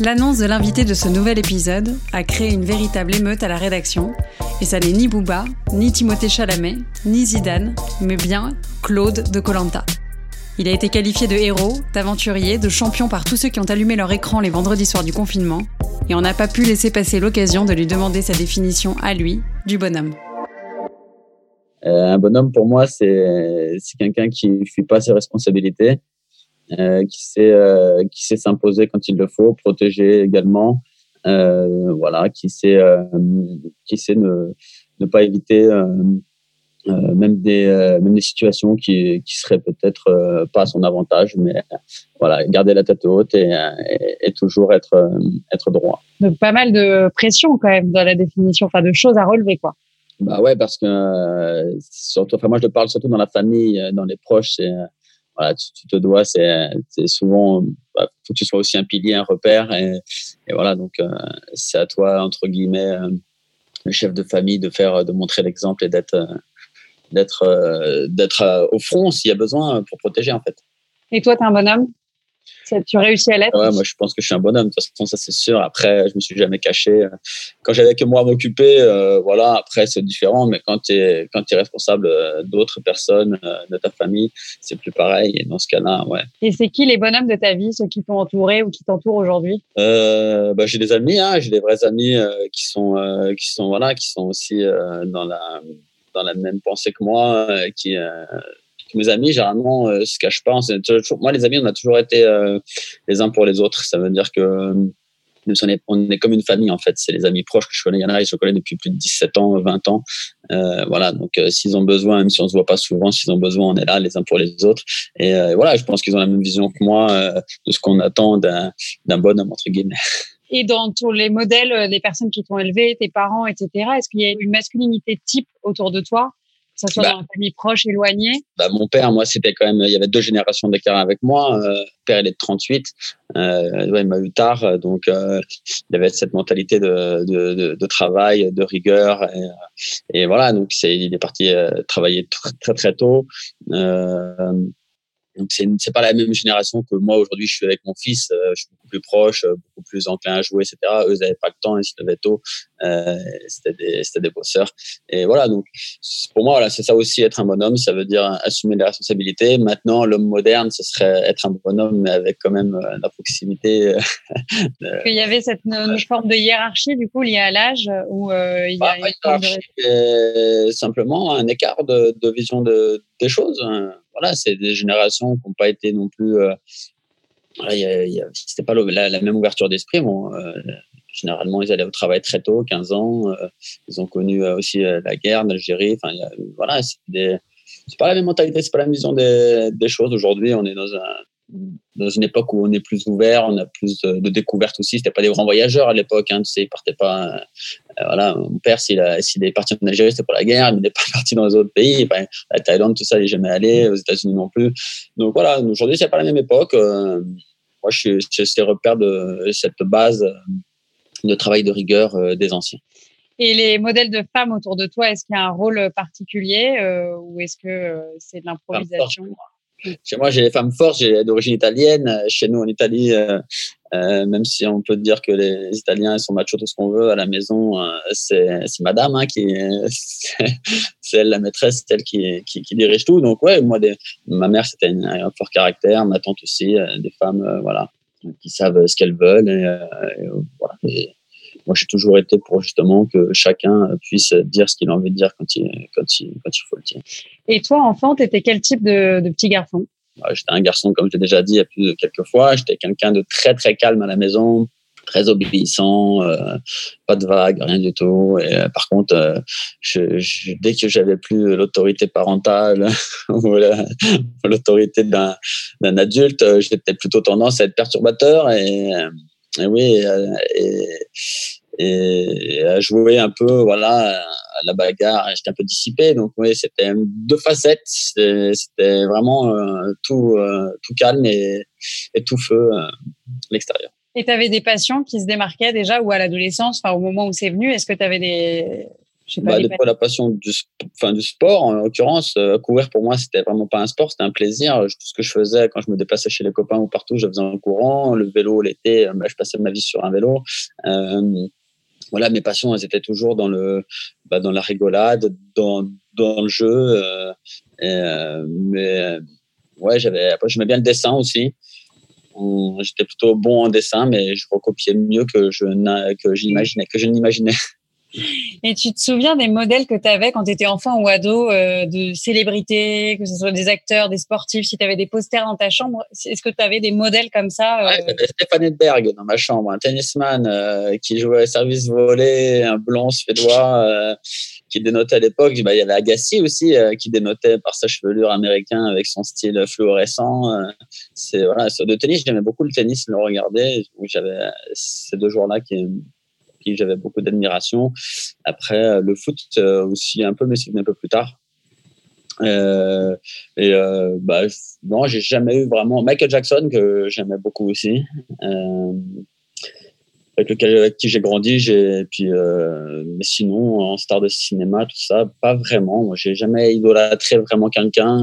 L'annonce de l'invité de ce nouvel épisode a créé une véritable émeute à la rédaction, et ça n'est ni Booba, ni Timothée Chalamet, ni Zidane, mais bien Claude de Colanta. Il a été qualifié de héros, d'aventurier, de champion par tous ceux qui ont allumé leur écran les vendredis soirs du confinement, et on n'a pas pu laisser passer l'occasion de lui demander sa définition à lui du bonhomme. Euh, un bonhomme, pour moi, c'est quelqu'un qui ne fuit pas ses responsabilités, qui sait euh, qui sait s'imposer quand il le faut, protéger également, euh, voilà, qui sait euh, qui sait ne, ne pas éviter euh, euh, même des euh, même des situations qui qui seraient peut-être euh, pas à son avantage, mais voilà, garder la tête haute et, euh, et, et toujours être euh, être droit. Donc pas mal de pression quand même dans la définition, enfin de choses à relever quoi. Bah ouais, parce que euh, surtout, enfin moi je te parle surtout dans la famille, euh, dans les proches, c'est euh, voilà, tu, tu te dois, c'est souvent, bah, faut que tu sois aussi un pilier, un repère, et, voilà donc euh, c'est à toi entre guillemets euh, le chef de famille de faire, de montrer l'exemple et d'être d'être euh, d'être au front s'il y a besoin pour protéger en fait. Et toi, t'es un bonhomme? Tu réussis à l'être Ouais, moi je pense que je suis un bonhomme. De toute façon, ça c'est sûr. Après, je me suis jamais caché. Quand j'avais que moi à m'occuper, euh, voilà. Après, c'est différent. Mais quand tu es quand tu es responsable euh, d'autres personnes, euh, de ta famille, c'est plus pareil. Et dans ce cas-là, ouais. Et c'est qui les bonhommes de ta vie, ceux qui t'ont entouré ou qui t'entourent aujourd'hui? Euh, bah, j'ai des amis, hein, j'ai des vrais amis euh, qui sont qui sont voilà, qui sont aussi dans la dans la même pensée que moi, qui mes amis généralement euh, se cachent pas. Toujours- moi, les amis, on a toujours été euh, les uns pour les autres. Ça veut dire que euh, nous, on est, comme une famille en fait. C'est les amis proches que je connais. Il y en a, je connais depuis plus de 17 ans, 20 ans. Euh, voilà, donc s'ils ont besoin, même si on se voit pas souvent, s'ils ont besoin, on est là les uns pour les autres. Et voilà, je pense qu'ils ont la même vision que moi de ce qu'on attend d'un bonhomme entre guillemets. Et dans tous les modèles des personnes qui t'ont élevé, tes parents, etc., est-ce qu'il y a une masculinité type autour de toi, que ce soit Bah. dans la famille proche, éloignée bah, mon père, moi, c'était quand même, il y avait deux générations d'écart avec moi. Euh, père, il est de 38. Euh, ouais, il m'a eu tard. Donc, euh, il avait cette mentalité de, de, de, de travail, de rigueur. Et, euh, et voilà, donc, c'est, il est parti travailler tr- très, très tôt. Donc, c'est, c'est pas la même génération que moi, aujourd'hui, je suis avec mon fils. euh, je suis beaucoup plus proche, euh, beaucoup plus enclin à jouer, etc. Eux, ils n'avaient pas le temps, ils se levaient tôt. Euh, c'était des, c'était des bosseurs. Et voilà, donc, pour moi, voilà, c'est ça aussi être un bonhomme, ça veut dire assumer les responsabilités. Maintenant, l'homme moderne, ce serait être un bonhomme, mais avec quand même euh, la proximité. euh, qu'il y avait cette une forme de hiérarchie, du coup, liée à l'âge, où euh, il y bah, a une forme de... simplement un écart de, de vision de, des choses. hein. Voilà, c'est des générations qui n'ont pas été non plus. Euh, c'était pas la, même ouverture d'esprit. Bon, euh, généralement, ils allaient au travail très tôt, 15 ans. euh, ils ont connu euh, aussi la guerre d'Algérie. Enfin, voilà, c'est pas la même mentalité, c'est pas la vision des, des choses. Aujourd'hui, on est dans un dans une époque où on est plus ouvert, on a plus de, découvertes aussi. C'était pas des grands voyageurs à l'époque, hein, tu sais, ils partaient pas. euh, voilà, mon père, s'il est parti en Algérie, c'était pour la guerre, il n'est pas parti dans les autres pays. Ben, la Thaïlande, tout ça, il n'est jamais allé, aux États-Unis non plus. Donc voilà, aujourd'hui, c'est pas la même époque. Euh, moi, je suis, je suis repère de cette base euh, de travail de rigueur euh, des anciens. Et les modèles de femmes autour de toi, est-ce qu'il y a un rôle particulier ou est-ce que c'est de l'improvisation? Chez moi, j'ai les femmes fortes, j'ai d'origine italienne. Chez nous, en Italie, euh, Euh, même si on peut dire que les Italiens sont machos tout ce qu'on veut à la maison, euh, c'est Madame hein, qui c'est elle la maîtresse, c'est elle qui, dirige tout. Donc ouais, moi ma mère c'était un fort caractère, ma tante aussi, des femmes voilà qui savent ce qu'elles veulent et, voilà. Moi, j'ai toujours été pour justement que chacun puisse dire ce qu'il a envie de dire quand il, quand il, quand il faut le dire. Et toi, enfant, tu étais quel type de, de petit garçon? Bah, J'étais un garçon, comme je l'ai déjà dit il y a plus de quelques fois. J'étais quelqu'un de très, très calme à la maison, très obéissant, euh, pas de vagues, rien du tout. Et euh, par contre, euh, je, je, dès que j'avais plus l'autorité parentale ou l'autorité d'un adulte, j'étais plutôt tendance à être perturbateur et, et oui, et, et à jouer un peu voilà à la bagarre j'étais un peu dissipé donc oui c'était deux facettes c'était vraiment euh, tout euh, tout calme et, et tout feu euh, l'extérieur et tu avais des passions qui se démarquaient déjà ou à l'adolescence enfin au moment où c'est venu? Est-ce que tu avais des bah, des la passion du, enfin, du sport, en l'occurrence, courir pour moi, c'était vraiment pas un sport, c'était un plaisir. Tout ce que je faisais quand je me déplaçais chez les copains ou partout, je faisais un courant. Le vélo, l'été, bah, je passais ma vie sur un vélo. Euh, voilà, mes passions, elles étaient toujours dans le, bah, dans la rigolade, dans, dans le jeu. Euh, euh, mais ouais, j'avais, après, j'aimais bien le dessin aussi. J'étais plutôt bon en dessin, mais je recopiais mieux que je, que j'imaginais, que je n'imaginais. Et tu te souviens des modèles que tu avais quand tu étais enfant ou ado, euh, de célébrités, que ce soit des acteurs, des sportifs, si tu avais des posters dans ta chambre, est-ce que tu avais des modèles comme ça euh... ouais, Stéphane Edberg dans ma chambre, un tennisman euh, qui jouait à service volé, un blond suédois euh, qui dénotait à l'époque. Bah, il y avait Agassi aussi qui dénotait par sa chevelure américaine avec son style fluorescent. c'est voilà, le tennis, j'aimais beaucoup le tennis, le regarder. J'avais ces deux jours-là qui qui j'avais beaucoup d'admiration. Après, euh, le foot euh, aussi un peu, mais c'est un peu plus tard. Euh, et euh, bah, non, j'ai jamais eu vraiment Michael Jackson que j'aimais beaucoup aussi, euh, avec lequel avec qui j'ai grandi. J'ai puis mais sinon en star de cinéma tout ça, pas vraiment. Moi, j'ai jamais idolâtré vraiment quelqu'un,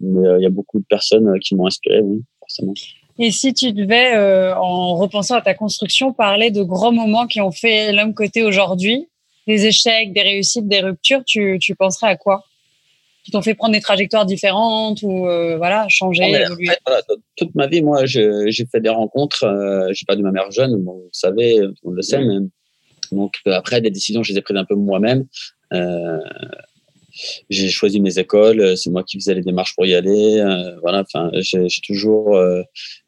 mais il y a beaucoup de personnes qui m'ont inspiré, oui, forcément. Et si tu devais, euh, en repensant à ta construction, parler de grands moments qui ont fait l'homme côté aujourd'hui, des échecs, des réussites, des ruptures, tu, tu penserais à quoi? Qui t'ont fait prendre des trajectoires différentes ou euh, voilà, changer, évoluer? en fait, voilà, Toute ma vie, moi, j'ai fait des rencontres. Euh, j'ai perdu ma mère jeune, bon, vous savez, on le sait, mais donc après, des décisions, je les ai prises un peu moi-même. Euh, j'ai choisi mes écoles, c'est moi qui faisais les démarches pour y aller. Euh, voilà, enfin, j'ai toujours, euh,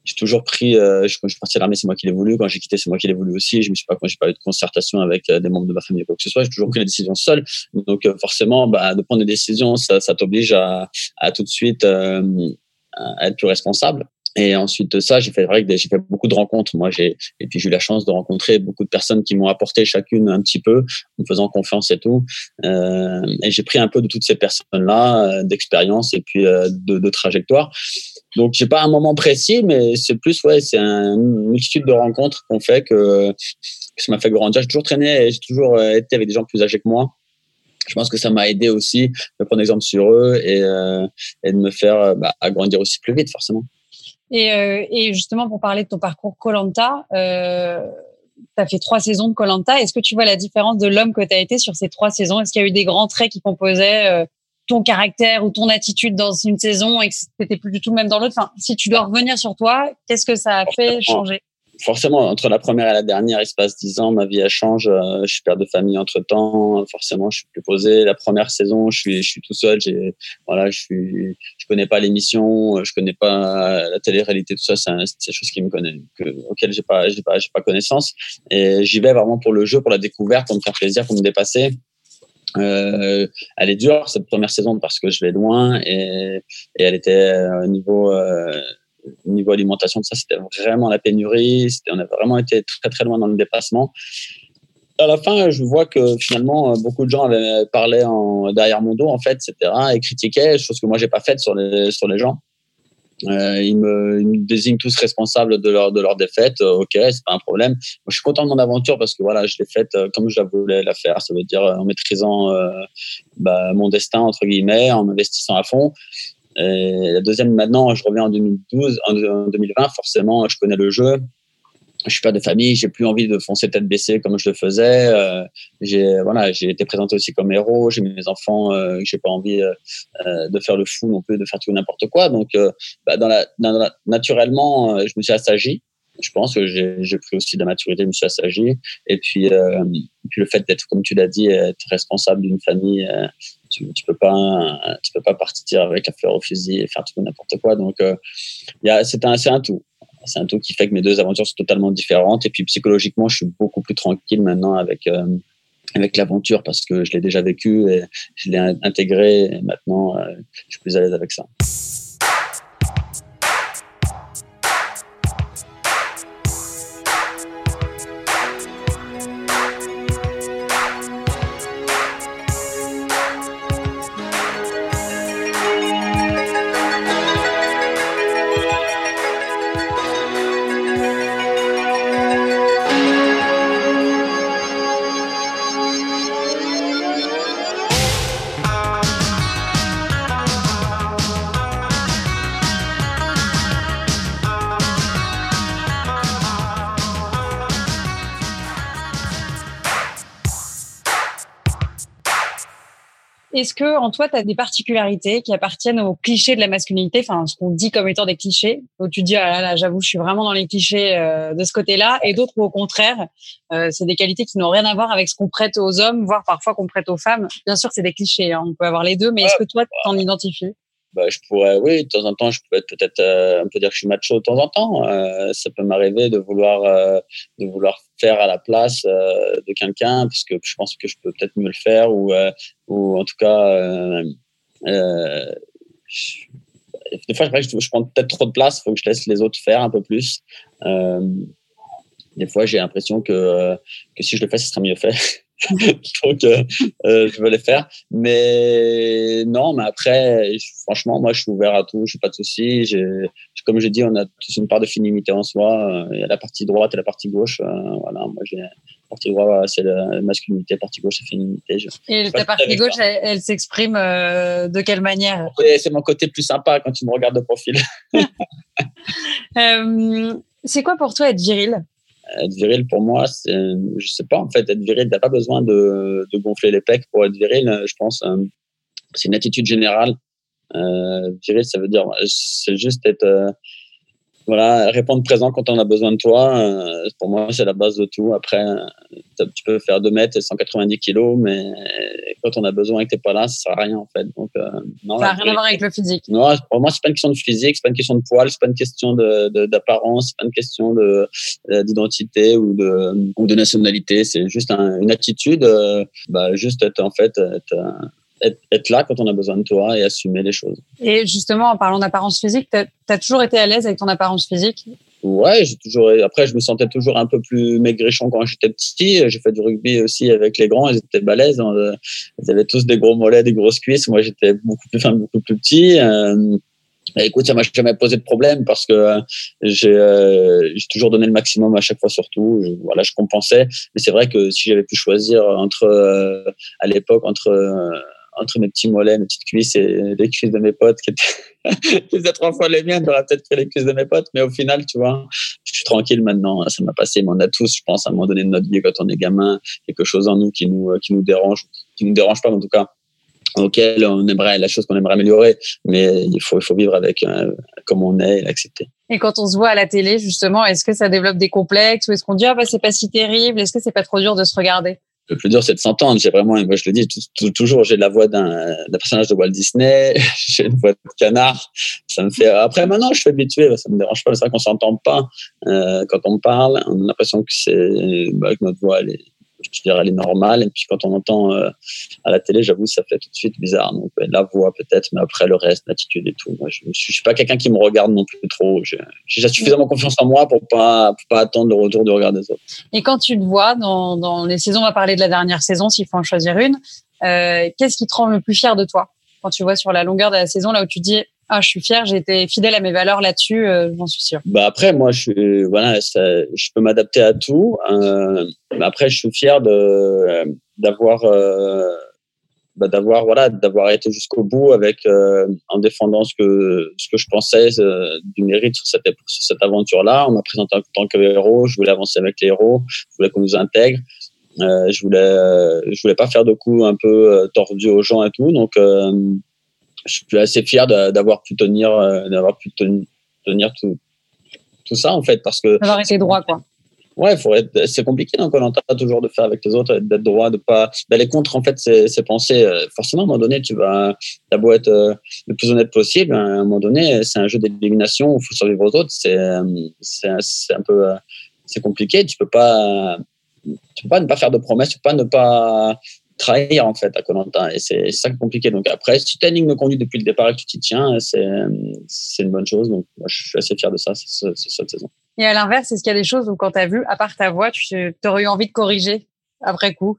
j'ai toujours pris. Euh, quand je suis parti à l'armée, c'est moi qui l'ai voulu. Quand j'ai quitté, c'est moi qui l'ai voulu aussi. Je me suis pas, quand j'ai pas eu de concertation avec des membres de ma famille ou quoi que ce soit, j'ai toujours pris les décisions seul. Donc forcément, bah, de prendre des décisions, ça, ça t'oblige à, à tout de suite être plus responsable. Et ensuite de ça, j'ai fait vrai que j'ai fait beaucoup de rencontres. Moi, j'ai et puis j'ai eu la chance de rencontrer beaucoup de personnes qui m'ont apporté chacune un petit peu, en me faisant confiance et tout. Euh, et j'ai pris un peu de toutes ces personnes-là, euh, d'expérience et puis euh, de, de trajectoire. Donc, j'ai pas un moment précis, mais c'est plus ouais, c'est une multitude de rencontres qu'on fait que, que ça m'a fait grandir. J'ai toujours traîné, j'ai toujours été avec des gens plus âgés que moi je pense que ça m'a aidé aussi de prendre exemple sur eux et, euh, et de me faire bah, agrandir aussi plus vite forcément. Et, euh, et, justement, pour parler de ton parcours Colanta, euh, tu as fait trois saisons de Colanta. Est-ce que tu vois la différence de l'homme que tu as été sur ces trois saisons? Est-ce qu'il y a eu des grands traits qui composaient euh, ton caractère ou ton attitude dans une saison et que c'était plus du tout le même dans l'autre? Enfin, si tu dois revenir sur toi, qu'est-ce que ça a fait changer? Forcément, entre la première et la dernière, il se passe dix ans, ma vie elle change. Euh, je suis père de famille entre temps. Forcément, je suis plus posé. La première saison, je suis, je suis tout seul. J'ai, voilà, je suis, connais pas l'émission, je connais pas la télé-réalité, tout ça. C'est des choses qui me connaissent, que, auxquelles j'ai pas, j'ai pas, connaissance. Et j'y vais vraiment pour le jeu, pour la découverte, pour me faire plaisir, pour me dépasser. Euh, elle est dure cette première saison parce que je vais loin et, elle était au niveau euh, niveau alimentation, ça, c'était vraiment la pénurie. On a vraiment été très, très loin dans le dépassement. À la fin, je vois que finalement, beaucoup de gens avaient parlé derrière mon dos, en fait, etc., et critiquaient, chose que moi, j'ai pas faite sur les, gens. Euh, ils, me, désignent tous responsables de leur, défaite. Euh, ok, c'est pas un problème. Je suis content de mon aventure parce que voilà, je l'ai faite euh, comme je la voulais la faire. Ça veut dire en maîtrisant euh, bah, mon destin, entre guillemets, en m'investissant à fond. Et la deuxième, maintenant, je reviens en 2012, en 2020, forcément, je connais le jeu. Je suis pas de famille, j'ai plus envie de foncer tête baissée comme je le faisais. Euh, j'ai voilà, j'ai été présenté aussi comme héros. J'ai mes enfants, euh, j'ai pas envie euh, euh, de faire le fou non plus, de faire tout n'importe quoi. Donc, euh, bah, dans, la, dans la, naturellement, je me suis assagi. Je pense que j'ai pris aussi de la maturité, je me suis assagi. Et puis, puis le fait d'être, comme tu l'as dit, être responsable d'une famille, tu, tu peux pas, tu peux pas partir avec la fleur au fusil et faire tout n'importe quoi. Donc, a, c'est un, c'est un tout c'est un tout qui fait que mes deux aventures sont totalement différentes. Et puis psychologiquement, je suis beaucoup plus tranquille maintenant avec euh, avec l'aventure parce que je l'ai déjà vécu et je l'ai intégré. Et maintenant, euh, je suis plus à l'aise avec ça. Est-ce que en toi, tu as des particularités qui appartiennent aux clichés de la masculinité, enfin ce qu'on dit comme étant des clichés, où tu dis ah là là, j'avoue, je suis vraiment dans les clichés euh, de ce côté-là, et d'autres où au contraire, euh, c'est des qualités qui n'ont rien à voir avec ce qu'on prête aux hommes, voire parfois qu'on prête aux femmes. Bien sûr, c'est des clichés, hein, on peut avoir les deux, mais est-ce que toi, tu t'en identifies? Bah, je pourrais, oui, de temps en temps, je peux être peut-être, euh, on peut dire que je suis macho de temps en temps. Euh, ça peut m'arriver de vouloir, euh, de vouloir faire à la place euh, de quelqu'un, parce que je pense que je peux peut-être mieux le faire, ou, euh, ou en tout cas, je, des fois, je, je prends peut-être trop de place. Il faut que je laisse les autres faire un peu plus. des fois, j'ai l'impression que, que si je le fais, ce sera mieux fait. Donc, euh, euh, je veux les faire. Mais non, mais après, franchement, moi, je suis ouvert à tout. Je n'ai pas de soucis. Comme je dis, on a tous une part de finimité en soi. Il y a la partie droite et la partie gauche. Euh, voilà, moi, j'ai la partie droite, c'est la masculinité. La partie gauche, c'est féminité. et ta partie gauche, elle, s'exprime de quelle manière? C'est mon côté plus sympa quand tu me regardes de profil. c'est quoi pour toi être viril? Être viril pour moi, c'est, je sais pas en fait, être viril, t'as pas besoin de, de gonfler les pecs pour être viril. Je pense, euh, c'est une attitude générale. Euh, viril, ça veut dire, c'est juste être, euh, voilà, répondre présent quand on a besoin de toi. Euh, pour moi, c'est la base de tout. Après, tu peux faire 2 mètres et 190 kilos, mais quand on a besoin et que t'es pas là, ça sert à rien en fait. Donc, euh, non, ça n'a rien à voir avec le physique. Non, pour moi, c'est pas une question de physique, c'est pas une question de poil, c'est pas une question de, d'apparence, c'est pas une question de, d'identité ou de, ou de nationalité. C'est juste une attitude, euh, bah, juste être en fait être, être, là quand on a besoin de toi et assumer les choses. Et justement, en parlant d'apparence physique, tu as, toujours été à l'aise avec ton apparence physique? Ouais, j'ai toujours. Après, je me sentais toujours un peu plus maigrichon quand j'étais petit. J'ai fait du rugby aussi avec les grands. Ils étaient balèzes. Hein. Ils avaient tous des gros mollets, des grosses cuisses. Moi, j'étais beaucoup plus fin, beaucoup plus petit. Euh, écoute, ça m'a jamais posé de problème parce que euh, j'ai euh, toujours donné le maximum à chaque fois, surtout. voilà, je compensais. Mais c'est vrai que si j'avais pu choisir entre, à l'époque, entre entre mes petits mollets, mes petites cuisses et les cuisses de mes potes qui étaient, trois fois les miennes, j'aurais peut-être pris les cuisses de mes potes, mais au final, tu vois, je suis tranquille maintenant. Ça m'a passé, mais on a tous, je pense, à un moment donné de notre vie, quand on est gamin, quelque chose en nous qui nous, qui nous dérange, qui nous dérange pas, en tout cas, auquel on aimerait, la chose qu'on aimerait améliorer, mais il faut, il faut vivre avec euh, comme on est et l'accepter. Et quand on se voit à la télé, justement, est-ce que ça développe des complexes ou est-ce qu'on dit, ah bah, c'est pas si terrible? Est-ce que c'est pas trop dur de se regarder? Le plus dur, c'est de s'entendre. J'ai vraiment, moi je le dis toujours, j'ai la voix d'un personnage de Walt Disney, j'ai une voix de canard. Ça me fait. Après, maintenant, je suis habitué, ça me dérange pas. C'est vrai qu'on s'entend pas euh, quand on parle. On a l'impression que c'est bah, que notre voix elle est, je dirais, elle est normale. Et puis quand on entend euh, à la télé, j'avoue, ça fait tout de suite bizarre. Donc la voix peut-être, mais après le reste, l'attitude et tout. Moi, je, ne suis pas quelqu'un qui me regarde non plus trop. J'ai suffisamment confiance en moi pour pas pas attendre le retour du regard des autres. Et quand tu te vois dans, dans les saisons, on va parler de la dernière saison, s'il faut en choisir une. Euh, Qu'est-ce qui te rend le plus fier de toi quand tu vois sur la longueur de la saison là où tu dis ah, je suis fier, j'ai été fidèle à mes valeurs là-dessus, euh, j'en suis sûr. Bah après, moi, je peux m'adapter à tout. Euh, après, je suis fier d'avoir euh, bah, d'avoir voilà d'avoir été jusqu'au bout avec euh, en défendant ce que ce que je pensais du mérite sur cette sur cette aventure là on m'a présenté en tant que héros je voulais avancer avec les héros je voulais qu'on nous intègre je voulais je voulais pas faire de coups un peu tordus aux gens et tout donc je suis assez fier d'avoir pu tenir d'avoir pu tenir tout tout ça en fait parce que d'avoir été droit quoi Ouais, faut être, c'est compliqué dans Colanta toujours de faire avec les autres, d'être droit, de pas d'aller contre en fait ces, pensées. Euh, forcément, à un moment donné, tu vas, t'as beau être euh, le plus honnête possible, à un moment donné, c'est un jeu d'élimination où il faut survivre aux autres. C'est, euh, c'est, c'est un peu, c'est compliqué. Tu peux pas, tu peux pas ne pas faire de promesses, tu peux pas ne pas trahir en fait à Colanta et c'est ça qui est compliqué. Donc après, si tu as une ligne de conduite depuis le départ et que tu t'y tiens, c'est, c'est une bonne chose. Donc moi, je suis assez fier de ça cette saison. Et à l'inverse, est-ce qu'il y a des choses où, quand tu as vu, à part ta voix, tu aurais eu envie de corriger après coup?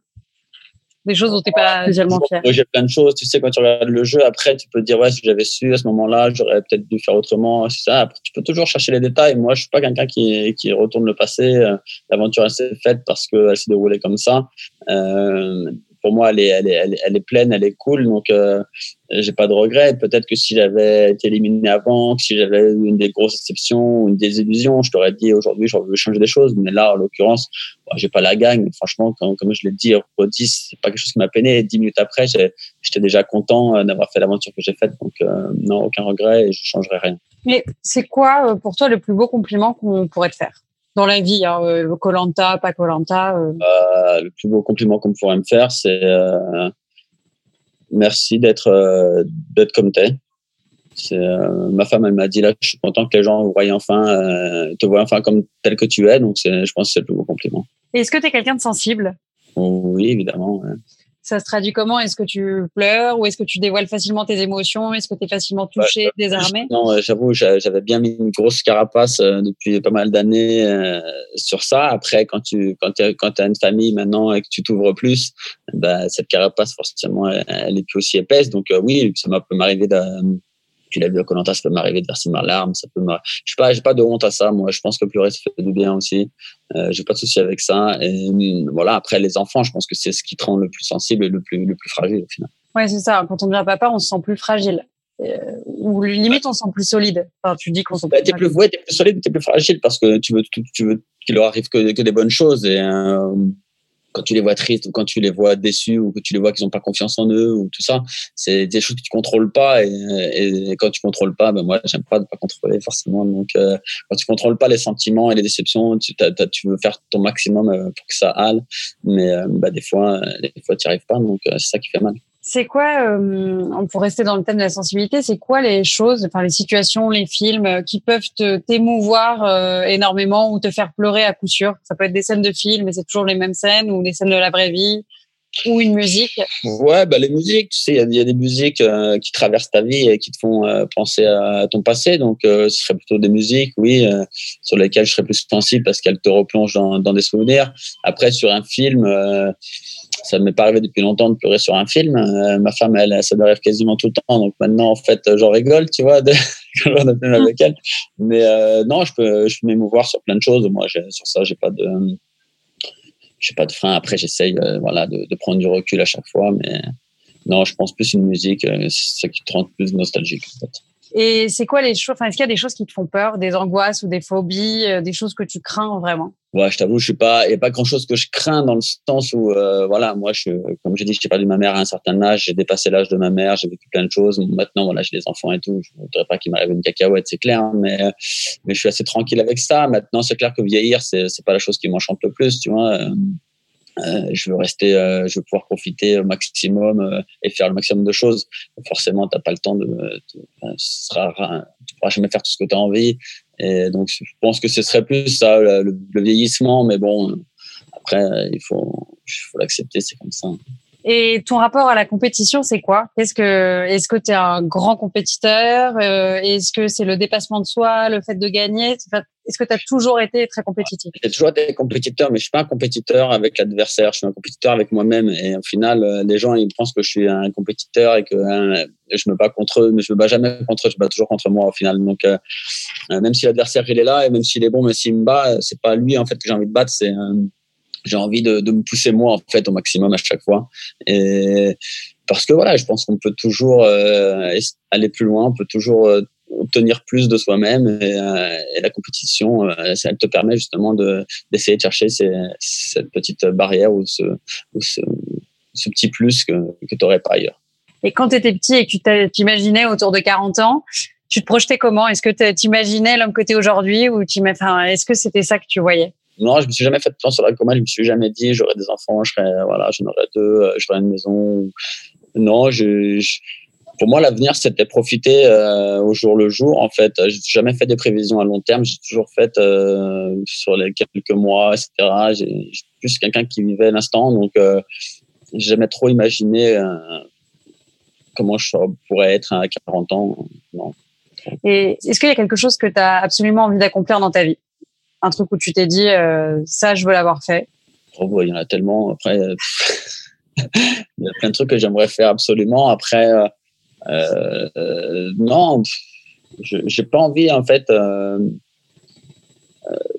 Des choses dont tu n'es pas spécialement fier J'ai plein de choses. Tu sais, quand tu regardes le jeu, après, tu peux te dire, ouais, si j'avais su à ce moment-là, j'aurais peut-être dû faire autrement. Ça. Après, tu peux toujours chercher les détails. Moi, je suis pas quelqu'un qui, qui retourne le passé. Euh, l'aventure, elle s'est faite parce qu'elle s'est déroulée comme ça. Euh, pour moi, elle est, pleine, elle est cool. Donc, euh, j'ai pas de regrets. Peut-être que si j'avais été éliminé avant, que si j'avais eu une des grosses exceptions, une désillusion, je t'aurais dit aujourd'hui, j'aurais voulu changer des choses. Mais là, en l'occurrence, bon, j'ai pas la gagne. Franchement, comme, je l'ai dit, redit, c'est pas quelque chose qui m'a peiné. dix minutes après, j'étais déjà content euh, d'avoir fait l'aventure que j'ai faite. Donc, euh, non, aucun regret et je changerai rien. Mais c'est quoi, euh, pour toi, le plus beau compliment qu'on pourrait te faire? Dans la vie, Colanta, hein, pas Colanta. Euh. Euh, le plus beau compliment qu'on pourrait me faire, c'est euh, merci d'être euh, d'être comme t'es. C'est ma femme, elle m'a dit là, je suis content que les gens voient enfin, te voient enfin comme tel que tu es. Donc, je pense que c'est le plus beau compliment. Est-ce que tu es quelqu'un de sensible? Oui, évidemment. Ouais. Ça se traduit comment? Est-ce que tu pleures ou est-ce que tu dévoiles facilement tes émotions? Est-ce que tu es facilement touché, désarmé Non, j'avoue, j'avais bien mis une grosse carapace euh, depuis pas mal d'années euh, sur ça. Après, quand tu quand quand as une famille maintenant et que tu t'ouvres plus, bah, cette carapace, forcément, elle, est plus aussi épaisse. Donc euh, oui, ça peut m'arriver de tu l'as vu à Colanta, ça peut m'arriver de verser ma larme, ça peut je pas, j'ai pas de honte à ça. Moi, je pense que pleurer, ça fait du bien aussi. Euh, j'ai pas de souci avec ça. Et voilà, après les enfants, je pense que c'est ce qui te rend le plus sensible et le plus, le plus fragile au final. Ouais, c'est ça. Quand on devient papa, on se sent plus fragile. Euh, ou limite, on se sent plus solide. Enfin, tu dis qu'on se sent bah, plus, plus, ouais, es plus solide, es plus fragile parce que tu veux, tu, veux qu'il leur arrive que, que des bonnes choses. Et euh, quand tu les vois tristes ou quand tu les vois déçus ou que tu les vois qu'ils n'ont pas confiance en eux ou tout ça, c'est des choses que tu contrôles pas et, et quand tu contrôles pas, ben moi j'aime pas de pas contrôler forcément. Donc euh, quand tu contrôles pas les sentiments et les déceptions, tu, tu veux faire ton maximum euh, pour que ça aille, mais euh, bah, des fois, des fois tu n'y arrives pas, donc c'est ça qui fait mal. C'est quoi, euh, pour rester dans le thème de la sensibilité, c'est quoi les choses, enfin les situations, les films euh, qui peuvent t'émouvoir euh, énormément ou te faire pleurer à coup sûr? Ça peut être des scènes de films, mais c'est toujours les mêmes scènes ou des scènes de la vraie vie ou une musique Ouais, bah les musiques, tu sais, il y, a des musiques qui traversent ta vie et qui te font penser à ton passé. Donc, ce serait plutôt des musiques, oui, sur lesquelles je serais plus sensible parce qu'elles te replongent dans, des souvenirs. Après, sur un film, ça m'est pas arrivé depuis longtemps de pleurer sur un film. Euh, ma femme, elle, ça m'arrive quasiment tout le temps. Donc maintenant, en fait, j'en rigole, tu vois, de, quand j'en ai avec elle. Mais euh, non, je peux, je peux m'émouvoir sur plein de choses. Moi, sur ça, j'ai pas de, j'ai pas de frein. Après, j'essaye, euh, voilà, de, de, prendre du recul à chaque fois. Mais non, je pense plus une musique, c'est ce qui te rend plus nostalgique, en fait. Et c'est quoi les choses Enfin, est-ce qu'il y a des choses qui te font peur, des angoisses ou des phobies, des choses que tu crains vraiment? Ouais, je t'avoue, je suis pas, il y a pas grand chose que je crains dans le sens où, euh, voilà, moi, je, comme j'ai dit, j'ai perdu ma mère à un certain âge, j'ai dépassé l'âge de ma mère, j'ai vécu plein de choses. Maintenant, voilà, j'ai des enfants et tout. Je voudrais pas qu'il m'arrive une cacahuète, c'est clair, hein, mais, mais je suis assez tranquille avec ça. Maintenant, c'est clair que vieillir, c'est, c'est pas la chose qui m'enchante le plus, tu vois. Euh, euh, je veux rester, euh, je veux pouvoir profiter au maximum euh, et faire le maximum de choses. Forcément, t'as pas le temps de, de sera, tu pourras jamais faire tout ce que tu as envie. Et donc, je pense que ce serait plus ça, le, vieillissement. Mais bon, après, il faut, faut l'accepter, c'est comme ça. Et ton rapport à la compétition, c'est quoi? Est-ce que est-ce que tu es un grand compétiteur? Euh, Est-ce que c'est le dépassement de soi, le fait de gagner? Est-ce que tu as toujours été très compétitif? J'ai toujours été compétiteur, mais je suis pas un compétiteur avec l'adversaire. Je suis un compétiteur avec moi-même. Et au final, euh, les gens ils pensent que je suis un compétiteur et que hein, je me bats contre eux, mais je me bats jamais contre eux. Je me bats toujours contre moi au final. Donc euh, même si l'adversaire il est là et même s'il est bon, mais s'il me bat, c'est pas lui en fait que j'ai envie de battre, c'est j'ai envie de, me pousser moi en fait au maximum à chaque fois et parce que voilà, je pense qu'on peut toujours aller plus loin, on peut toujours obtenir plus de soi-même et, la compétition, elle te permet justement de d'essayer de chercher cette petite barrière ou ce, ce, ce petit plus que, que tu n'aurais pas ailleurs. Et quand tu étais petit et que tu t'imaginais autour de 40 ans, tu te projetais comment? Est-ce que tu t'imaginais l'homme que tu es aujourd'hui ou enfin, est-ce que c'était ça que tu voyais? Non, je me suis jamais fait de plan sur la coma. Je me suis jamais dit j'aurais des enfants, je serais voilà, j'en aurais deux, euh, j'aurais une maison. Non, je, pour moi l'avenir c'était profiter euh, au jour le jour. En fait, j'ai jamais fait des prévisions à long terme. J'ai toujours fait euh, sur les quelques mois, etc. J'ai plus quelqu'un qui vivait l'instant, donc euh, j'ai jamais trop imaginé comment je pourrais être à 40 ans. Non. Et est-ce qu'il y a quelque chose que tu as absolument envie d'accomplir dans ta vie? Un truc où tu t'es dit, euh, ça, je veux l'avoir fait? Oh, Il y en a tellement. Après, il y a plein de trucs que j'aimerais faire absolument. Après, euh, euh, non, je n'ai pas envie, en fait.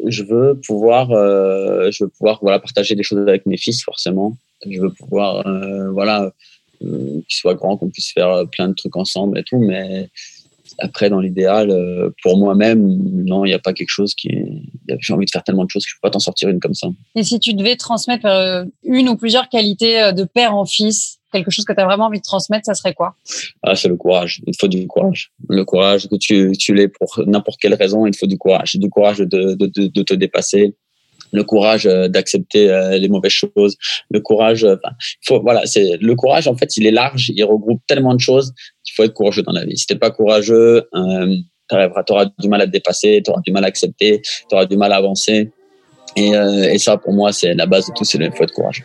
je veux pouvoir, je veux pouvoir voilà, partager des choses avec mes fils, forcément. Je veux pouvoir, voilà, qu'ils soient grands, qu'on puisse faire plein de trucs ensemble et tout, mais après, dans l'idéal, euh, pour moi-même, non, il n'y a pas quelque chose qui. J'ai envie de faire tellement de choses que je ne peux pas t'en sortir une comme ça. Et si tu devais transmettre euh, une ou plusieurs qualités euh, de père en fils, quelque chose que tu as vraiment envie de transmettre, ça serait quoi? Ah, c'est le courage. Il faut du courage. Le courage, que tu, tu l'aies pour n'importe quelle raison, il faut du courage. Du courage de, de, de, te dépasser le courage d'accepter les mauvaises choses, le courage, faut, voilà, c'est le courage en fait, il est large, il regroupe tellement de choses il faut être courageux dans la vie. Si t'es pas courageux, euh, tu auras du mal à te dépasser, tu auras du mal à accepter, tu auras du mal à avancer. Et, euh, ça, pour moi, c'est la base de tout, c'est il faut être courageux.